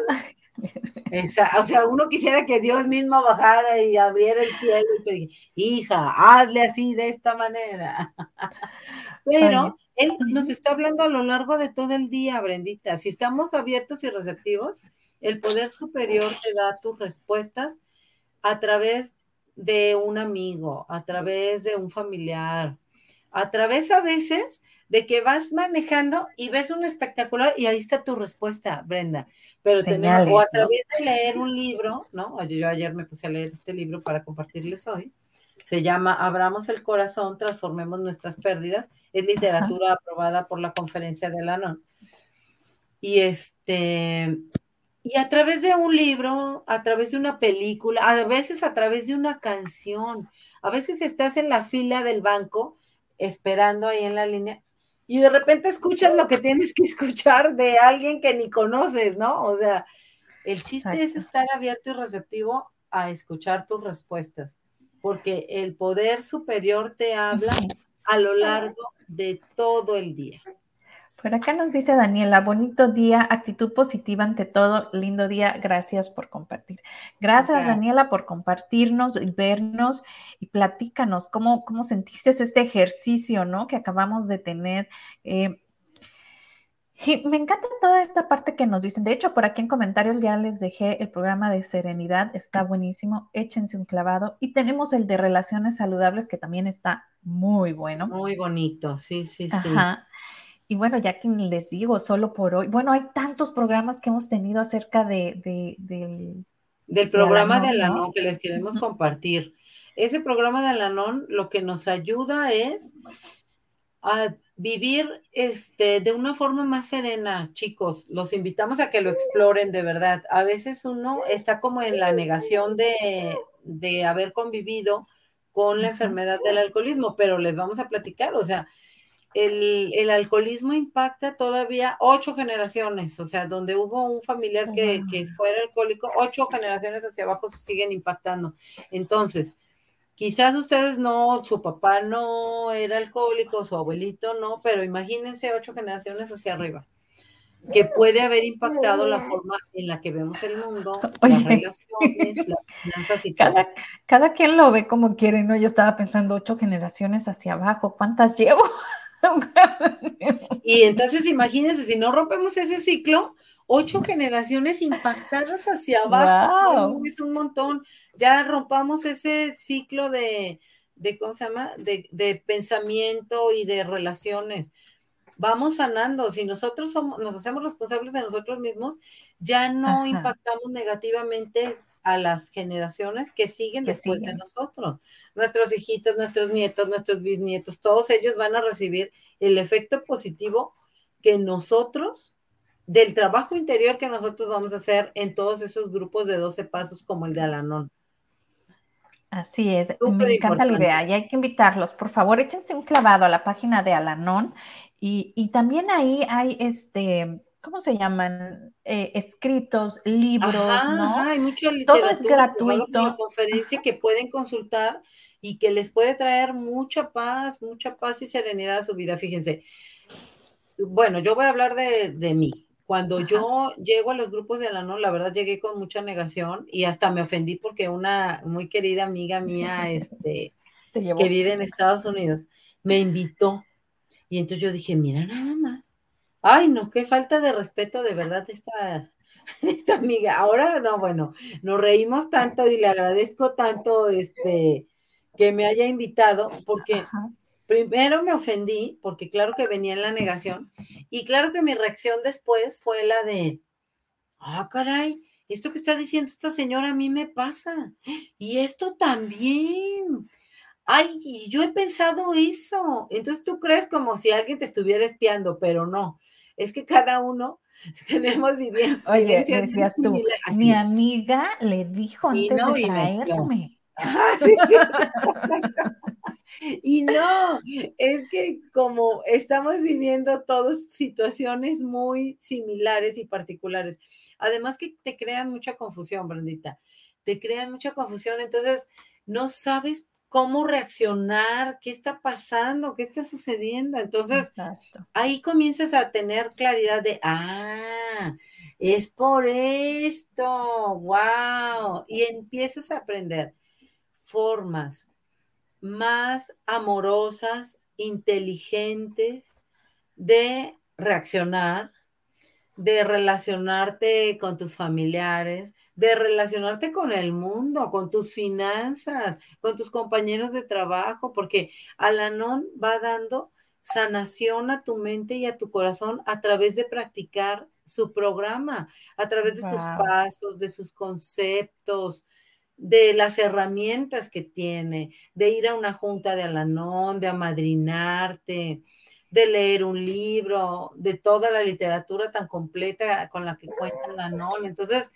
o sea, uno quisiera que Dios mismo bajara y abriera el cielo y te dijera, hija, hazle así de esta manera. Pero Él nos está hablando a lo largo de todo el día, Brendita. Si estamos abiertos y receptivos, el poder superior te da tus respuestas a través de un amigo, a través de un familiar, a través a veces de que vas manejando y ves un espectacular y ahí está tu respuesta, Brenda. Pero tenemos, o a través de leer un libro, ¿no? Yo ayer me puse a leer este libro para compartirles hoy. Se llama Abramos el corazón, transformemos nuestras pérdidas. Es literatura aprobada por la conferencia de la Y este, y a través de un libro, a través de una película, a veces a través de una canción, a veces estás en la fila del banco esperando ahí en la línea y de repente escuchas lo que tienes que escuchar de alguien que ni conoces, ¿no? O sea, el chiste es estar abierto y receptivo a escuchar tus respuestas, porque el poder superior te habla a lo largo de todo el día. Por acá nos dice Daniela, bonito día, actitud positiva ante todo, lindo día, gracias por compartir. Gracias Daniela por compartirnos y vernos y platícanos cómo, cómo sentiste este ejercicio, ¿no? Que acabamos de tener. Eh, me encanta toda esta parte que nos dicen. De hecho, por aquí en comentarios ya les dejé el programa de serenidad, está buenísimo, échense un clavado. Y tenemos el de relaciones saludables que también está muy bueno. Muy bonito, sí, sí, sí. Ajá. Y bueno, ya que les digo, solo por hoy, bueno, hay tantos programas que hemos tenido acerca de, del, del programa de Alanon que les queremos compartir. Ese programa de Alanon lo que nos ayuda es a vivir este, de una forma más serena, chicos. Los invitamos a que lo exploren de verdad. A veces uno está como en la negación de, de haber convivido con la enfermedad del alcoholismo, pero les vamos a platicar, o sea, el, alcoholismo impacta todavía ocho generaciones, o sea, donde hubo un familiar que, que fuera alcohólico, ocho generaciones hacia abajo se siguen impactando. Entonces, Quizás ustedes no, su papá no era alcohólico, su abuelito no, pero imagínense ocho generaciones hacia arriba, que puede haber impactado la forma en la que vemos el mundo, las relaciones, las finanzas y cada, todo. Cada quien lo ve como quiere, ¿no? Yo estaba pensando ocho generaciones hacia abajo, ¿cuántas llevo? y entonces imagínense, si no rompemos ese ciclo, ocho generaciones impactadas hacia abajo. Es un montón. Ya rompamos ese ciclo de, de ¿cómo se llama? De, pensamiento y de relaciones. Vamos sanando. Si nosotros somos, nos hacemos responsables de nosotros mismos, ya no impactamos negativamente a las generaciones que siguen después de nosotros. Nuestros hijitos, nuestros nietos, nuestros bisnietos, todos ellos van a recibir el efecto positivo que nosotros del trabajo interior que nosotros vamos a hacer en todos esos grupos de 12 pasos como el de Alanón. Así es, me encanta la idea y hay que invitarlos. Por favor, échense un clavado a la página de Alanón y, también ahí hay este, ¿cómo se llaman? Eh, escritos, libros, ¿no? hay mucho Todo es gratuito. Conferencia que pueden consultar y que les puede traer mucha paz, mucha paz y serenidad a su vida. Fíjense, bueno, yo voy a hablar de, de mí. Cuando yo llego a los grupos de Alanón, la verdad llegué con mucha negación y hasta me ofendí porque una muy querida amiga mía, este, que vive en Estados Unidos, me invitó. Y entonces yo dije, mira nada más. Ay, no, qué falta de respeto de verdad esta, esta amiga. Ahora no, bueno, nos reímos tanto y le agradezco tanto este que me haya invitado porque Primero me ofendí porque claro que venía en la negación y claro que mi reacción después fue la de, ah, caray, esto que está diciendo esta señora a mí me pasa y esto también. Ay, yo he pensado eso. Entonces tú crees como si alguien te estuviera espiando, pero no. Es que cada uno tenemos viviendo. Oye, decías tú, mi amiga le dijo antes de traerme. Ah, sí, sí. Y no, es que como estamos viviendo todas situaciones muy similares y particulares, además que te crean mucha confusión, Brandita, te crean mucha confusión, entonces no sabes cómo reaccionar, qué está pasando, qué está sucediendo. Entonces, ahí comienzas a tener claridad de, ah, es por esto, wow, y empiezas a aprender formas, más amorosas, inteligentes de reaccionar, de relacionarte con tus familiares, de relacionarte con el mundo, con tus finanzas, con tus compañeros de trabajo, porque Alanón va dando sanación a tu mente y a tu corazón a través de practicar su programa, a través de sus pasos, de sus conceptos, de las herramientas que tiene, de ir a una junta de Alanón, de amadrinarte, de leer un libro, de toda la literatura tan completa con la que cuenta Alanón. Entonces,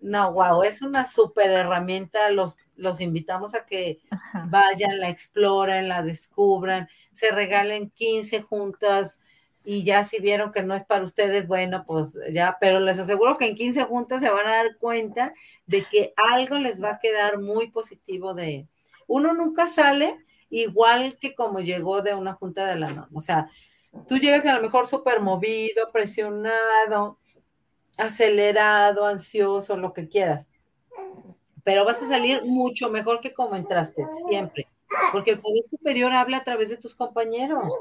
no, wow, es una súper herramienta. Los, los invitamos a que vayan, la exploren, la descubran, se regalen 15 juntas y ya si vieron que no es para ustedes, bueno, pues ya, pero les aseguro que en 15 juntas se van a dar cuenta de que algo les va a quedar muy positivo de... Uno nunca sale igual que como llegó de una junta de la norma. O sea, tú llegas a lo mejor súper movido, presionado, acelerado, ansioso, lo que quieras. Pero vas a salir mucho mejor que como entraste, siempre. Porque el poder superior habla a través de tus compañeros.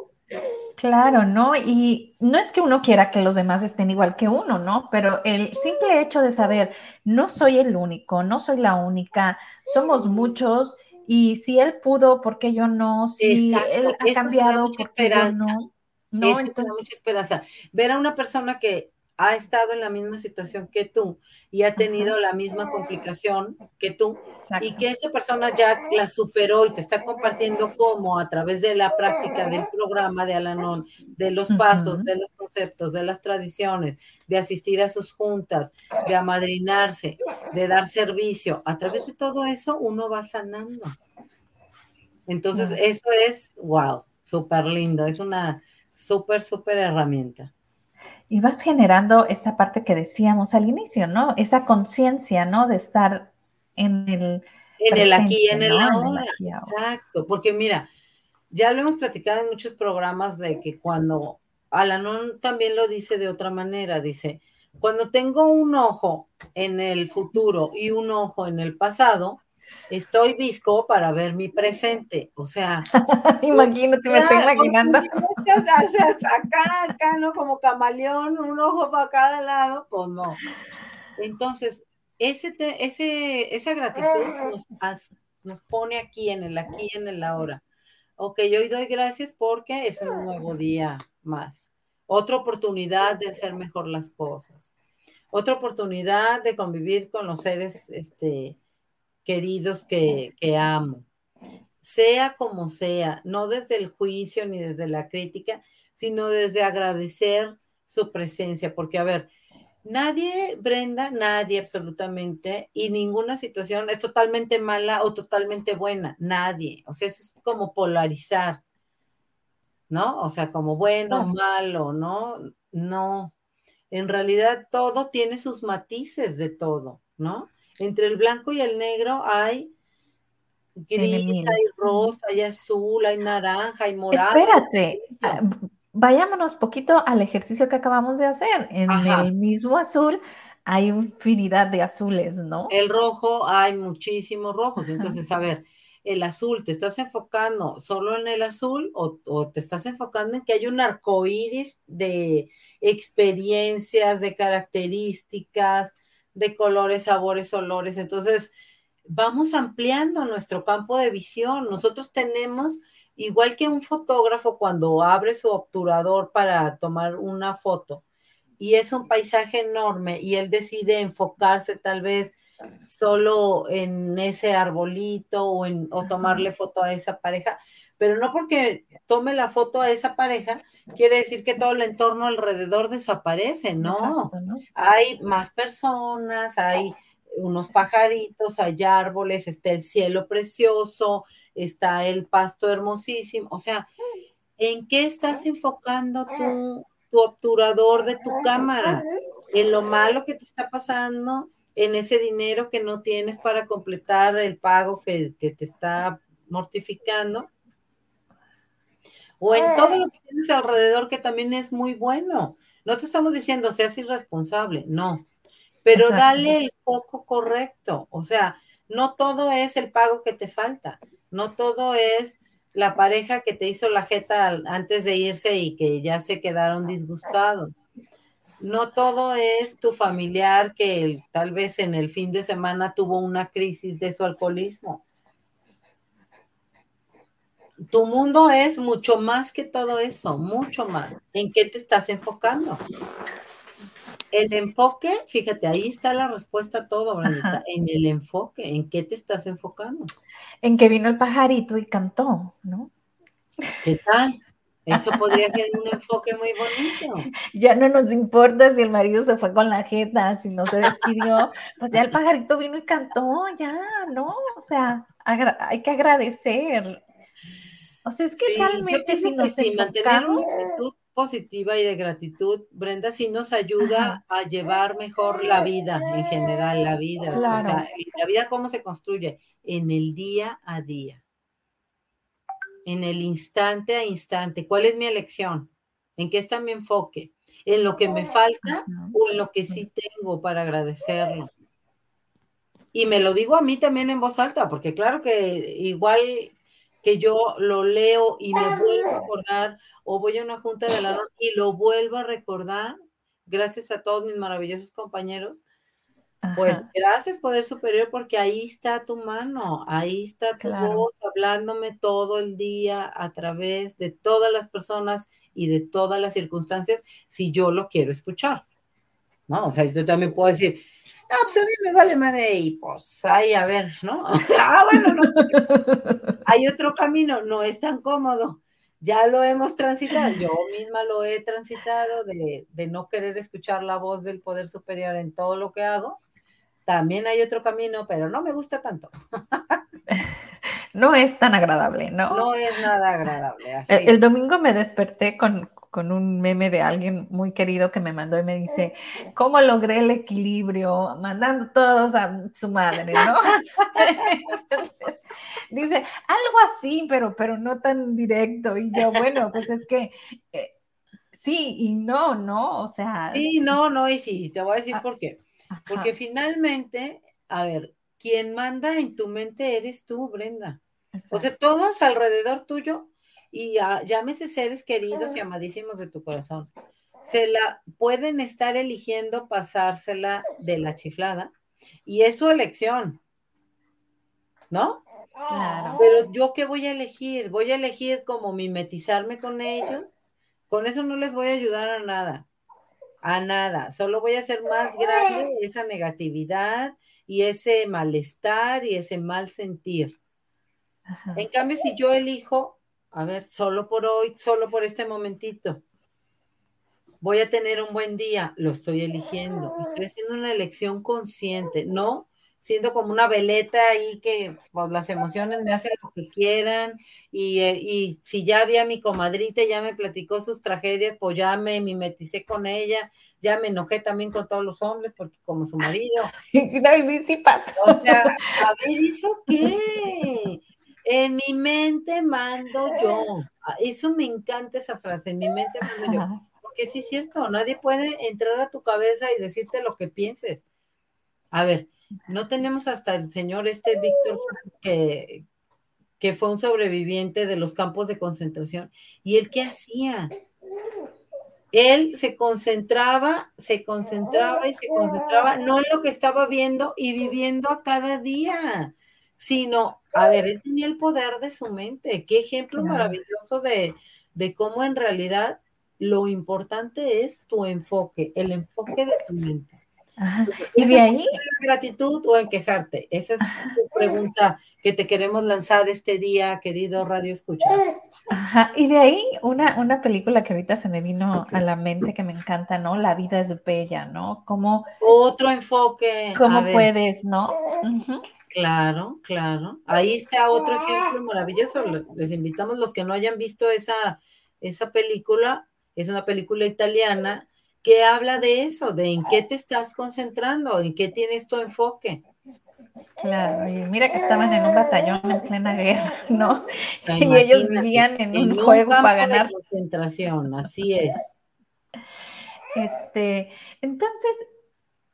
Claro, ¿no? Y no es que uno quiera que los demás estén igual que uno, ¿no? Pero el simple hecho de saber, no soy el único, no soy la única, somos muchos, y si él pudo, ¿por qué yo no? Si él ha cambiado, ¿por qué yo no? No, entonces... mucha esperanza. Ver a una persona que ha estado en la misma situación que tú y ha tenido la misma complicación que tú y que esa persona ya la superó y te está compartiendo cómo a través de la práctica del programa de Alanón, de los pasos, de los conceptos, de las tradiciones, de asistir a sus juntas, de amadrinarse, de dar servicio, a través de todo eso uno va sanando. Entonces, eso es, wow, súper lindo, es una súper, súper herramienta. Y vas generando esta parte que decíamos al inicio, ¿no? Esa conciencia, ¿no? De estar en el, En el aquí, en el ahora. Exacto, porque mira, ya lo hemos platicado en muchos programas de que cuando Alanón también lo dice de otra manera, dice, cuando tengo un ojo en el futuro y un ojo en el pasado, estoy visco para ver mi presente. O sea, imagínate, me estoy imaginando. O sea, acá, acá, ¿no? Como camaleón, un ojo para cada lado, pues no. Entonces, ese, ese, esa gratitud nos, nos pone aquí, en el aquí, en el ahora. Ok, hoy doy gracias porque es un nuevo día más. Otra oportunidad de hacer mejor las cosas. Otra oportunidad de convivir con los seres este, queridos que, que amo. Sea como sea, no desde el juicio ni desde la crítica, sino desde agradecer su presencia. Porque, a ver, Nadie, Brenda, nadie absolutamente, y ninguna situación es totalmente mala o totalmente buena, nadie. O sea, eso es como polarizar, ¿no? O sea, como bueno, malo, ¿no? No. En realidad todo tiene sus matices de todo, ¿no? Entre el blanco y el negro hay gris, hay rosa, hay azul, hay naranja, hay morado. Espérate, vayámonos poquito al ejercicio que acabamos de hacer. En el mismo azul hay infinidad de azules, ¿no? El rojo, hay muchísimos rojos. Entonces, a ver, el azul, ¿te estás enfocando solo en el azul o, te estás enfocando en que hay un arco iris de experiencias, de características, de colores, sabores, olores? Entonces, vamos ampliando nuestro campo de visión. Nosotros tenemos igual que un fotógrafo cuando abre su obturador para tomar una foto y es un paisaje enorme y él decide enfocarse tal vez solo en ese arbolito o, en, o tomarle foto a esa pareja, pero no porque tome la foto a esa pareja, quiere decir que todo el entorno alrededor desaparece, no. Hay más personas, hay unos pajaritos, hay árboles, está el cielo precioso, está el pasto hermosísimo. O sea, ¿en qué estás enfocando tu, tu obturador de tu cámara? ¿En lo malo que te está pasando? ¿En ese dinero que no tienes para completar el pago que, que te está mortificando? O en todo lo que tienes alrededor que también es muy bueno. No te estamos diciendo seas irresponsable, no pero dale el foco correcto. O sea, no todo es el pago que te falta, no todo es la pareja que te hizo la jeta antes de irse y que ya se quedaron disgustados. No todo es tu familiar que tal vez en el fin de semana tuvo una crisis de su alcoholismo. Tu mundo es mucho más que todo eso, mucho más. ¿En qué te estás enfocando? El enfoque, fíjate, ahí está la respuesta a todo, Brandita. En el enfoque, ¿en qué te estás enfocando? En que vino el pajarito y cantó, ¿no? ¿Qué tal? Eso podría ser un enfoque muy bonito. Ya no nos importa si el marido se fue con la jeta, si no se despidió, pues ya el pajarito vino y cantó, ya, ¿no? O sea, hay que agradecer. O sea, es que realmente si nos enfocamos positiva y de gratitud, Brenda, sí nos ayuda a llevar mejor la vida en general, la vida. O sea, la vida cómo se construye en el día a día, en el instante a instante. ¿Cuál es mi elección? ¿En qué está mi enfoque? ¿En lo que me falta o en lo que sí tengo para agradecerlo? Y me lo digo a mí también en voz alta, porque claro que igual que yo lo leo y me vuelvo a acordar, o voy a una junta de la y lo vuelvo a recordar, gracias a todos mis maravillosos compañeros. Pues gracias, Poder Superior, porque ahí está tu mano, ahí está tu voz hablándome todo el día a través de todas las personas y de todas las circunstancias, si yo lo quiero escuchar. ¿No? O sea, yo también puedo decir, ah, pues a mí me vale madre y pues ahí a ver, ¿no? O sea, ah, bueno, no. Hay otro camino, no es tan cómodo. Ya lo hemos transitado, yo misma lo he transitado de, de no querer escuchar la voz del poder superior en todo lo que hago. También hay otro camino, pero no me gusta tanto. No es tan agradable, ¿no? No es nada agradable. El, domingo me desperté con, con un meme de alguien muy querido que me mandó y me dice, ¿cómo logré el equilibrio? Mandando todos a su madre, ¿no? dice, algo así, pero, pero no tan directo. Y yo, bueno, pues es que eh, sí y no, ¿no? O sea. Sí, no, no, y sí, te voy a decir ah, por qué. Porque finalmente, a ver, quien manda en tu mente eres tú, Brenda. O sea, todos alrededor tuyo y llámese seres queridos y amadísimos de tu corazón, se la pueden estar eligiendo pasársela de la chiflada y es su elección, ¿no? Claro. Pero yo qué voy a elegir? Voy a elegir como mimetizarme con ellos. Con eso no les voy a ayudar a nada, a nada. Solo voy a hacer más grande esa negatividad y ese malestar y ese mal sentir. En cambio, si yo elijo a ver, solo por hoy, solo por este momentito. Voy a tener un buen día, lo estoy eligiendo. Estoy haciendo una elección consciente, no siendo como una veleta ahí que pues, las emociones me hacen lo que quieran y, eh, y, si ya vi a mi comadrita, ya me platicó sus tragedias, pues ya me mimeticé con ella, ya me enojé también con todos los hombres porque como su marido. o sea, a ver, ¿hizo qué? En mi mente mando yo. Eso me encanta esa frase, en mi mente mando yo. Porque sí es cierto, nadie puede entrar a tu cabeza y decirte lo que pienses. A ver, no tenemos hasta el señor este Víctor que, que fue un sobreviviente de los campos de concentración. ¿Y él qué hacía? Él se concentraba, se concentraba y se concentraba, no en lo que estaba viendo y viviendo a cada día, sino, a ver, él tenía el poder de su mente. Qué ejemplo maravilloso de, cómo en realidad lo importante es tu enfoque, el enfoque de tu mente. Y de ahí. ¿En gratitud o en quejarte? Esa es la pregunta que te queremos lanzar este día, querido Radio Escucha. Ajá. Y de ahí una, una película que ahorita se me vino a la mente que me encanta, ¿no? La vida es bella, ¿no? Como otro enfoque. ¿Cómo puedes, no? Claro, claro. Ahí está otro ejemplo maravilloso. Les invitamos los que no hayan visto esa, esa película. Es una película italiana que habla de eso, de en qué te estás concentrando, en qué tienes tu enfoque. Claro, y mira que estaban en un batallón en plena guerra, ¿no? y ellos vivían en, un, juego para ganar. concentración, así es. Este, entonces,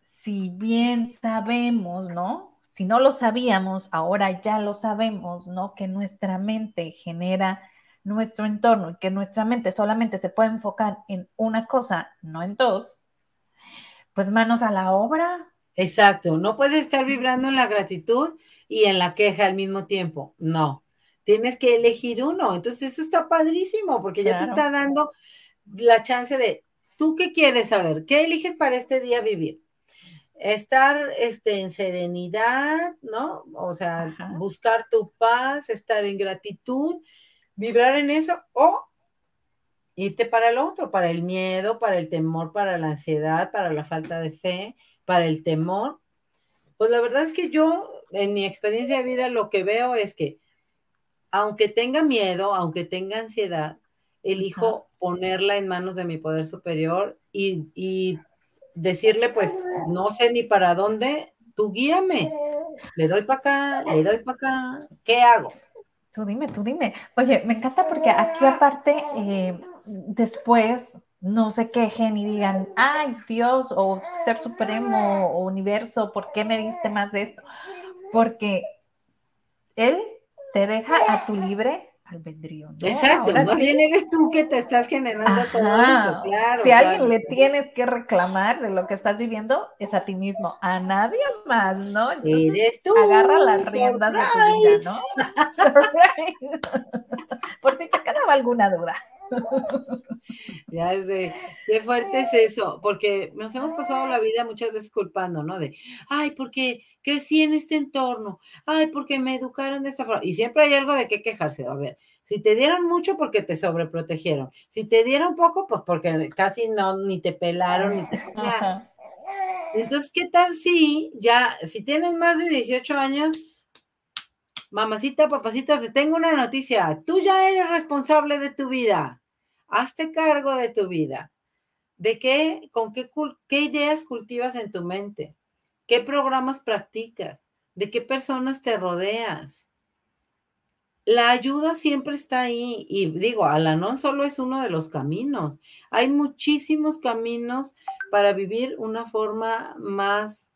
si bien sabemos, ¿no? si no lo sabíamos, ahora ya lo sabemos, ¿no? Que nuestra mente genera nuestro entorno y que nuestra mente solamente se puede enfocar en una cosa, no en dos, pues manos a la obra. Exacto, no puedes estar vibrando en la gratitud y en la queja al mismo tiempo, no, tienes que elegir uno, entonces eso está padrísimo porque ya te está dando la chance de, ¿tú qué quieres saber? ¿Qué eliges para este día vivir? estar este, en serenidad, ¿no? O sea, buscar tu paz, estar en gratitud, vibrar en eso o irte para el otro, para el miedo, para el temor, para la ansiedad, para la falta de fe, para el temor. Pues la verdad es que yo, en mi experiencia de vida, lo que veo es que, aunque tenga miedo, aunque tenga ansiedad, elijo ponerla en manos de mi poder superior y, y decirle, pues, no sé ni para dónde, tú guíame. Le doy para acá, le doy para acá, ¿qué hago? Tú dime, tú dime. Oye, me encanta porque aquí aparte, eh, después no se quejen y digan, ay Dios, o ser supremo, o universo, ¿por qué me diste más de esto? Porque Él te deja a tu libre albedrío. ¿no? Exacto, más bien eres tú que te estás generando todo eso, claro. Si a alguien le tienes que reclamar de lo que estás viviendo, es a ti mismo, a nadie más, ¿no? Entonces, eres tú. Agarra las riendas de tu vida, ¿no? Por si te quedaba alguna duda. ya sé, qué fuerte es eso, porque nos hemos pasado la vida muchas veces culpando, ¿no? De, ay, porque crecí en este entorno, ay, porque me educaron de esta forma, y siempre hay algo de qué quejarse, a ver, si te dieron mucho porque te sobreprotegieron, si te dieron poco, pues porque casi no, ni te pelaron, ni te... entonces, ¿qué tal si ya, si tienes más de 18 años, Mamacita, papacito, te tengo una noticia. Tú ya eres responsable de tu vida. hazte cargo de tu vida. ¿De qué, con qué, qué ideas cultivas en tu mente? ¿Qué programas practicas? ¿De qué personas te rodeas? La ayuda siempre está ahí y digo, Alanón solo es uno de los caminos. Hay muchísimos caminos para vivir una forma más,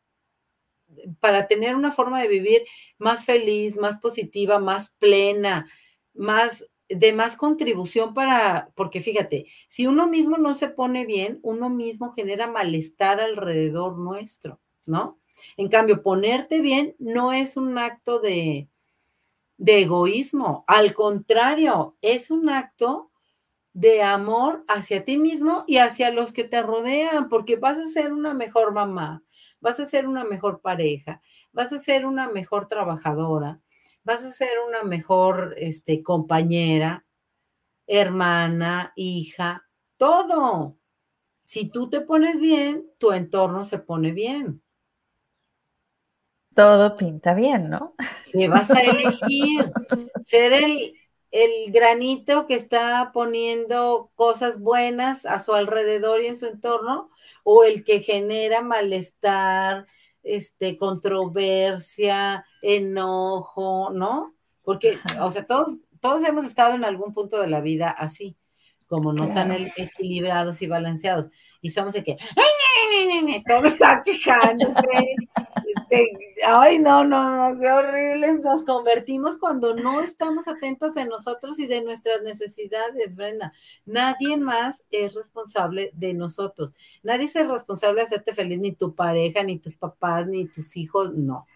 para tener una forma de vivir más feliz, más positiva, más plena, más de más contribución para, porque fíjate, si uno mismo no se pone bien, uno mismo genera malestar alrededor nuestro, ¿no? En cambio, ponerte bien no es un acto de, de egoísmo, al contrario, es un acto de amor hacia ti mismo y hacia los que te rodean, porque vas a ser una mejor mamá, vas a ser una mejor pareja, vas a ser una mejor trabajadora, vas a ser una mejor este, compañera, hermana, hija, todo. Si tú te pones bien, tu entorno se pone bien. Todo pinta bien, ¿no? ¿Qué vas a elegir? Ser el, el granito que está poniendo cosas buenas a su alrededor y en su entorno, o el que genera malestar, este, controversia, enojo, ¿no? Porque, o sea, todos, todos hemos estado en algún punto de la vida así, como no tan equilibrados y balanceados. Y somos de que, todo está quejándose. Ay, no, no, no, qué horrible. Nos convertimos cuando no estamos atentos de nosotros y de nuestras necesidades, Brenda. Nadie más es responsable de nosotros. Nadie es responsable de hacerte feliz, ni tu pareja, ni tus papás, ni tus hijos, no.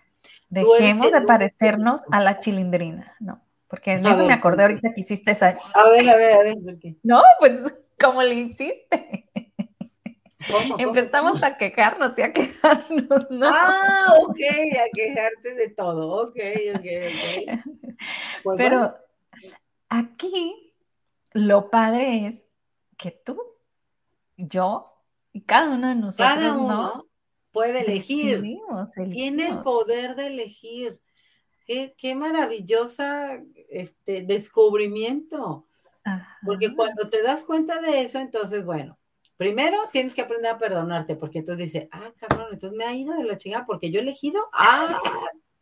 Dejemos de parecernos a la chilindrina, ¿no? Porque eso me acordé ahorita que hiciste esa. A ver, a ver, a ver. No, pues, ¿cómo le hiciste? Empezamos a quejarnos y a quejarnos, ¿no? Ah, ok, a quejarte de todo, ok, ok, ok. Pues Pero aquí lo padre es que tú, yo y cada uno de nosotros, cada uno puede elegir. Tiene el poder de elegir. Qué, qué maravillosa este descubrimiento. Porque cuando te das cuenta de eso, entonces, bueno, Primero tienes que aprender a perdonarte, porque entonces dice, ah, cabrón, entonces me ha ido de la chingada porque yo he elegido, ah,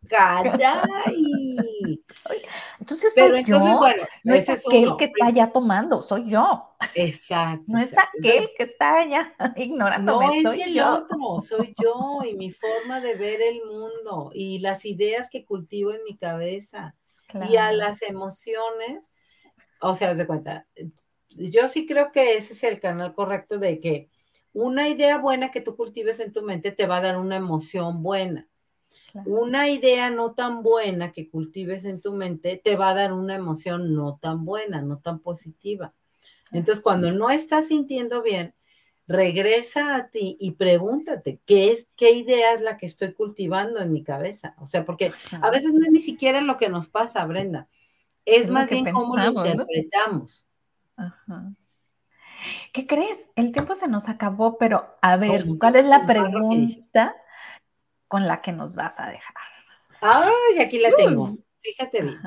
caray. Entonces soy yo, no es aquel que está allá tomando, soy yo. Exacto. No es aquel que está allá ignorando. No es el otro, soy yo y mi forma de ver el mundo y las ideas que cultivo en mi cabeza y a las emociones. O sea, de cuenta, yo sí creo que ese es el canal correcto de que una idea buena que tú cultives en tu mente te va a dar una emoción buena. Una idea no tan buena que cultives en tu mente te va a dar una emoción no tan buena, no tan positiva. Entonces, cuando no estás sintiendo bien, regresa a ti y pregúntate qué es, qué idea es la que estoy cultivando en mi cabeza. O sea, porque a veces no es ni siquiera lo que nos pasa, Brenda, es, más bien cómo lo interpretamos. ¿Qué crees? El tiempo se nos acabó, pero a ver, ¿cuál es la pregunta con la que nos vas a dejar? Ay, aquí la tengo. Fíjate bien.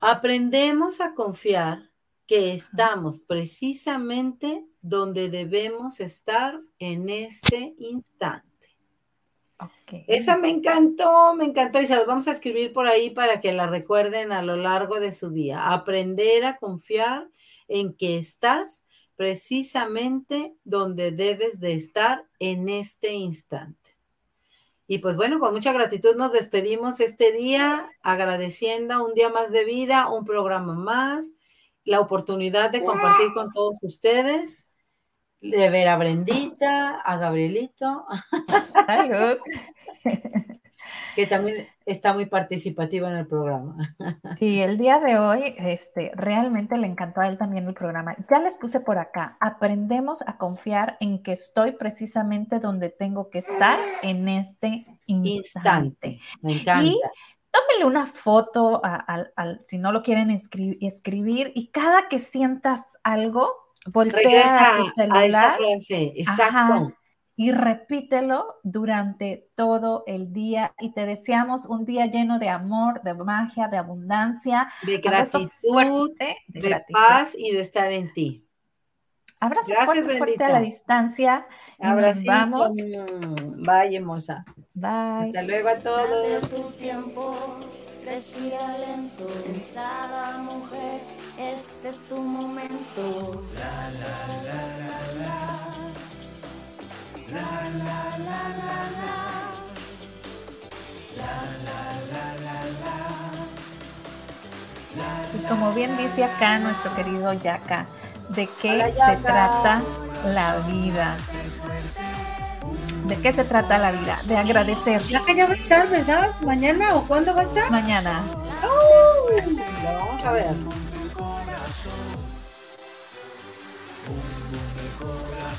Aprendemos a confiar que estamos precisamente donde debemos estar en este instante. Esa me encantó, me encantó y se las vamos a escribir por ahí para que la recuerden a lo largo de su día. Aprender a confiar en que estás precisamente donde debes de estar en este instante. Y pues bueno, con mucha gratitud nos despedimos este día, agradeciendo un día más de vida, un programa más, la oportunidad de compartir con todos ustedes de ver a Brendita, a Gabrielito, que también está muy participativa en el programa. Sí, el día de hoy este, realmente le encantó a él también el programa. Ya les puse por acá, aprendemos a confiar en que estoy precisamente donde tengo que estar en este instante. Me encanta. Y tómenle una foto al, si no lo quieren escribir y cada que sientas algo, voltea a tu celular. exacto. y repítelo durante todo el día y te deseamos un día lleno de amor, de magia, de abundancia, de gratitud, de, paz y de estar en ti. Abrazo fuerte, fuerte, a la distancia. Abrazo. Vamos. Bye, hermosa. Bye. Hasta luego a todos. Tu tiempo, respira lento, pensada mujer, este es tu momento. La, la, la, la, la. La, la, la, la, la. La, la, la, la, Y como bien dice acá nuestro querido Yaka, ¿de qué se trata la vida? ¿De qué se trata la vida? De agradecer. Yaka ya va a estar, ¿verdad? ¿Mañana o cuándo va a estar? Mañana. vamos a ver.